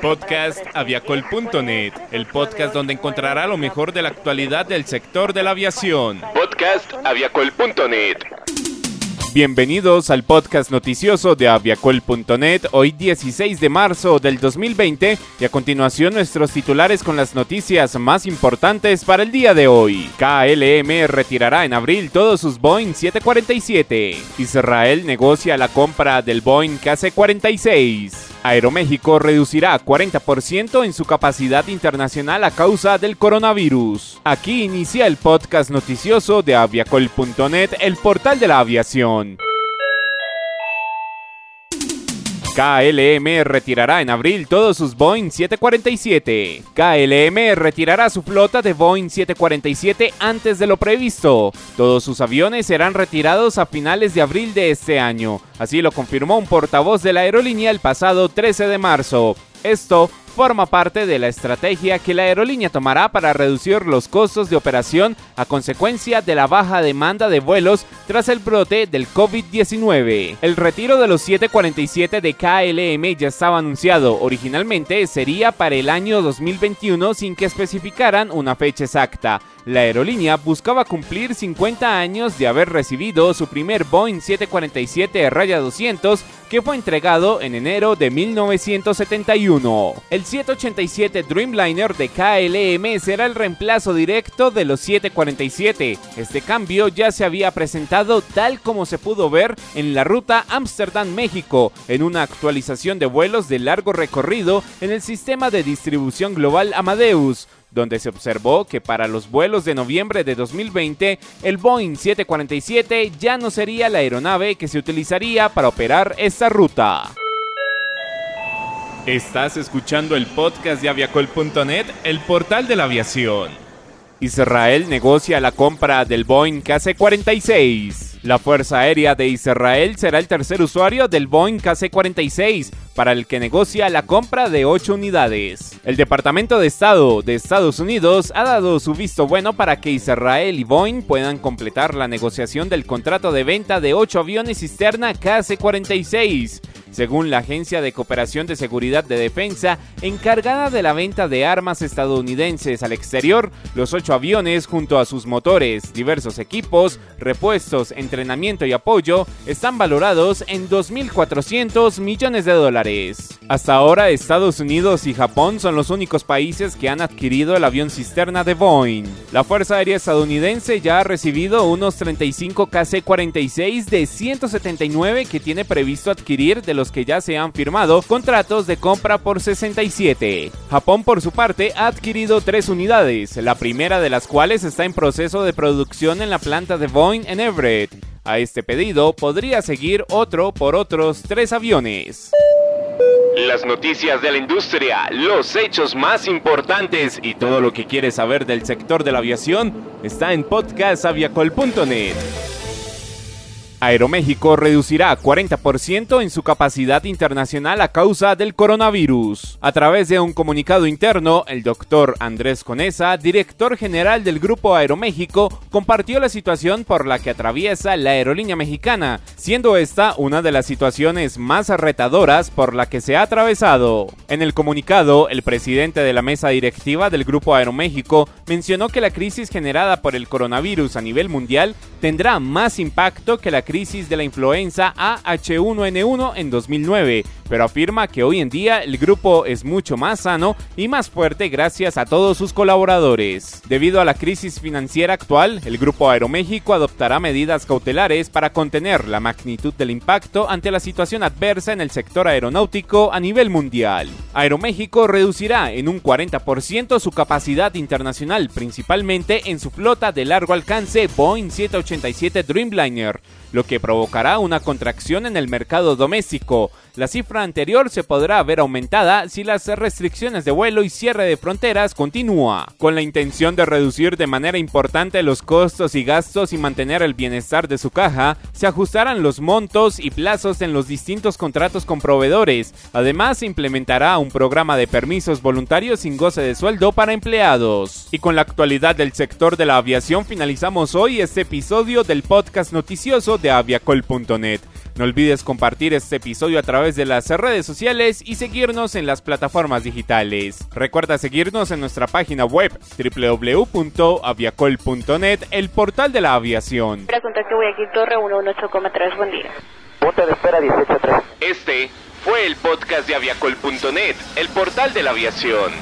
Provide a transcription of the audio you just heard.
Podcast aviacol.net, el podcast donde encontrará lo mejor de la actualidad del sector de la aviación. Podcast aviacol.net. Bienvenidos al podcast noticioso de aviacol.net, hoy 16 de marzo del 2020 y a continuación nuestros titulares con las noticias más importantes para el día de hoy. KLM retirará en abril todos sus Boeing 747. Israel negocia la compra del Boeing KC-46. Aeroméxico reducirá 40% en su capacidad internacional a causa del coronavirus. Aquí inicia el podcast noticioso de aviacol.net, el portal de la aviación. KLM retirará en abril todos sus Boeing 747. KLM retirará su flota de Boeing 747 antes de lo previsto. Todos sus aviones serán retirados a finales de abril de este año. Así lo confirmó un portavoz de la aerolínea el pasado 13 de marzo. Esto forma parte de la estrategia que la aerolínea tomará para reducir los costos de operación a consecuencia de la baja demanda de vuelos tras el brote del COVID-19. El retiro de los 747 de KLM ya estaba anunciado. Originalmente sería para el año 2021 sin que especificaran una fecha exacta. La aerolínea buscaba cumplir 50 años de haber recibido su primer Boeing 747-200 que fue entregado en enero de 1971. El 787 Dreamliner de KLM será el reemplazo directo de los 747. Este cambio ya se había presentado tal como se pudo ver en la ruta Amsterdam-México, en una actualización de vuelos de largo recorrido en el sistema de distribución global Amadeus donde se observó que para los vuelos de noviembre de 2020 el Boeing 747 ya no sería la aeronave que se utilizaría para operar esta ruta. Estás escuchando el podcast de aviacol.net, el portal de la aviación. Israel negocia la compra del Boeing KC-46. La Fuerza Aérea de Israel será el tercer usuario del Boeing KC-46, para el que negocia la compra de 8 unidades. El Departamento de Estado de Estados Unidos ha dado su visto bueno para que Israel y Boeing puedan completar la negociación del contrato de venta de 8 aviones cisterna KC-46 según la Agencia de Cooperación de Seguridad de Defensa, encargada de la venta de armas estadounidenses al exterior, los ocho aviones, junto a sus motores, diversos equipos, repuestos, entrenamiento y apoyo, están valorados en 2.400 millones de dólares. Hasta ahora, Estados Unidos y Japón son los únicos países que han adquirido el avión cisterna de Boeing. La Fuerza Aérea estadounidense ya ha recibido unos 35 KC-46 de 179 que tiene previsto adquirir de los que ya se han firmado contratos de compra por 67. Japón por su parte ha adquirido tres unidades, la primera de las cuales está en proceso de producción en la planta de Boeing en Everett. A este pedido podría seguir otro por otros tres aviones. Las noticias de la industria, los hechos más importantes y todo lo que quieres saber del sector de la aviación está en podcastaviacol.net. Aeroméxico reducirá 40% en su capacidad internacional a causa del coronavirus. A través de un comunicado interno, el doctor Andrés Conesa, director general del Grupo Aeroméxico, compartió la situación por la que atraviesa la aerolínea mexicana, siendo esta una de las situaciones más retadoras por la que se ha atravesado. En el comunicado, el presidente de la mesa directiva del Grupo Aeroméxico mencionó que la crisis generada por el coronavirus a nivel mundial tendrá más impacto que la crisis de la influenza AH1N1 en 2009, pero afirma que hoy en día el grupo es mucho más sano y más fuerte gracias a todos sus colaboradores. Debido a la crisis financiera actual, el Grupo Aeroméxico adoptará medidas cautelares para contener la magnitud del impacto ante la situación adversa en el sector aeronáutico a nivel mundial. Aeroméxico reducirá en un 40% su capacidad internacional, principalmente en su flota de largo alcance Boeing 787 Dreamliner, lo que provocará una contracción en el mercado doméstico. La cifra anterior se podrá ver aumentada si las restricciones de vuelo y cierre de fronteras continúa. Con la intención de reducir de manera importante los costos y gastos y mantener el bienestar de su caja, se ajustarán los montos y plazos en los distintos contratos con proveedores. Además, se implementará un programa de permisos voluntarios sin goce de sueldo para empleados. Y con la actualidad del sector de la aviación finalizamos hoy este episodio del podcast noticioso de aviacol.net. No olvides compartir este episodio a través de las redes sociales y seguirnos en las plataformas digitales. Recuerda seguirnos en nuestra página web www.aviacol.net, el portal de la aviación. contacto Guayaquil Torre 118,3, buen día. Punto de espera 183. Este fue el podcast de aviacol.net, el portal de la aviación.